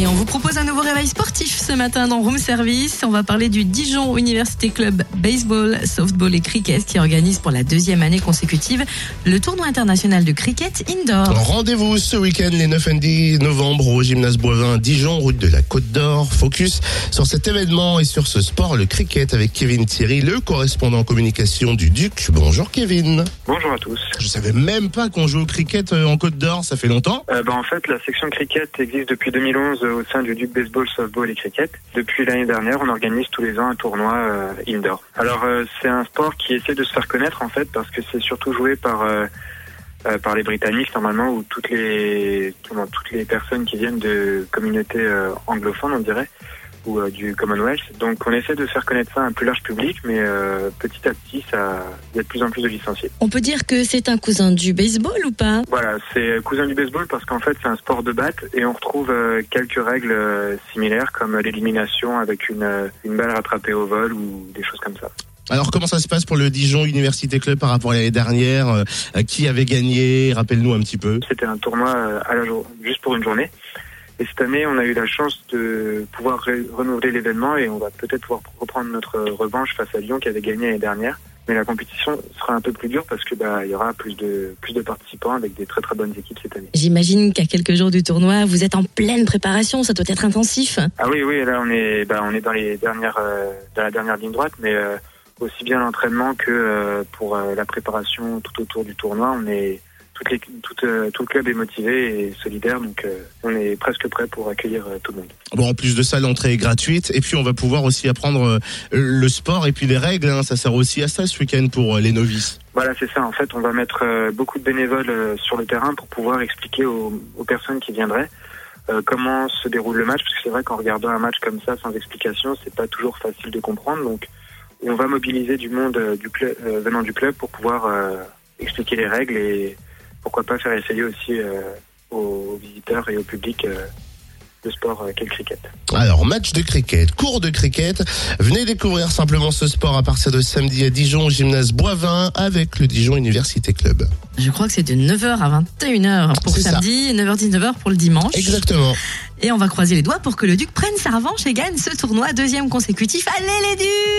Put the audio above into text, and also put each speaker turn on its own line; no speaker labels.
Et
on vous propose un nouveau réveil sportif ce matin dans Room Service. On va parler du Dijon Université Club Baseball, Softball et Cricket qui organise pour la deuxième année consécutive le tournoi international de cricket indoor.
Rendez-vous ce week-end, les 9 et 10 novembre, au gymnase Boivin, Dijon, route de la Côte d'Or. Focus sur cet événement et sur ce sport, le cricket, avec Kevin Thierry, le correspondant communication du Duc. Bonjour Kevin.
Bonjour à tous.
Je savais même pas qu'on joue au cricket euh, en Côte d'Or, ça fait longtemps.
Euh, bah, en fait, la section cricket existe depuis 2011 au sein du Duc Baseball, Softball et Cricket. Depuis l'année dernière, on organise tous les ans un tournoi euh, indoor. Alors, euh, c'est un sport qui essaie de se faire connaître en fait parce que c'est surtout joué par euh, euh, par les Britanniques normalement ou toutes les toutes les personnes qui viennent de communautés euh, anglophones, on dirait ou euh, du Commonwealth. Donc on essaie de faire connaître ça à un plus large public, mais euh, petit à petit, ça, il y a de plus en plus de licenciés.
On peut dire que c'est un cousin du baseball ou pas?
Voilà, c'est cousin du baseball parce qu'en fait c'est un sport de batte et on retrouve euh, quelques règles euh, similaires comme l'élimination avec une, euh, une balle rattrapée au vol ou des choses comme ça.
Alors comment ça se passe pour le Dijon Université Club par rapport à l'année dernière? Euh, Qui avait gagné? Rappelle-nous un petit peu.
C'était un tournoi euh, à la jour, juste pour une journée. Et cette année, on a eu la chance de pouvoir ré- renouveler l'événement et on va peut-être pouvoir reprendre notre revanche face à Lyon qui avait gagné l'année dernière. Mais la compétition sera un peu plus dure parce que bah il y aura plus de plus de participants avec des très très bonnes équipes cette année.
J'imagine qu'à quelques jours du tournoi, vous êtes en pleine préparation, ça doit être intensif.
Ah oui, oui, là on est, bah, on est dans les dernières, euh, dans la dernière ligne droite, mais euh, aussi bien l'entraînement que euh, pour euh, la préparation tout autour du tournoi, on est, toutes les, tout, euh, tout le club est motivé et solidaire, donc euh, on est presque prêt pour accueillir euh, tout le monde.
Bon, en plus de ça, l'entrée est gratuite. Et puis, on va pouvoir aussi apprendre euh, le sport et puis les règles. hein. Ça sert aussi à ça ce week-end pour euh, les novices.
Voilà, c'est ça. En fait, on va mettre beaucoup de bénévoles sur le terrain pour pouvoir expliquer aux, aux personnes qui viendraient euh, comment se déroule le match, parce que c'est vrai qu'en regardant un match comme ça sans explication, c'est pas toujours facile de comprendre. Donc, on va mobiliser du monde du club, euh, venant du club pour pouvoir euh, expliquer les règles et pourquoi pas faire essayer aussi euh, aux visiteurs et au public euh, le sport euh, qu'est le cricket.
Alors, match de cricket, cours de cricket. Venez découvrir simplement ce sport à partir de samedi à Dijon au gymnase Boivin avec le Dijon Université Club.
Je crois que c'est de 9h à 21h pour
ça.
samedi, 9h-19h pour le dimanche.
Exactement.
Et on va croiser les doigts pour que le Duc prenne sa revanche et gagne ce tournoi deuxième consécutif. Allez les Ducs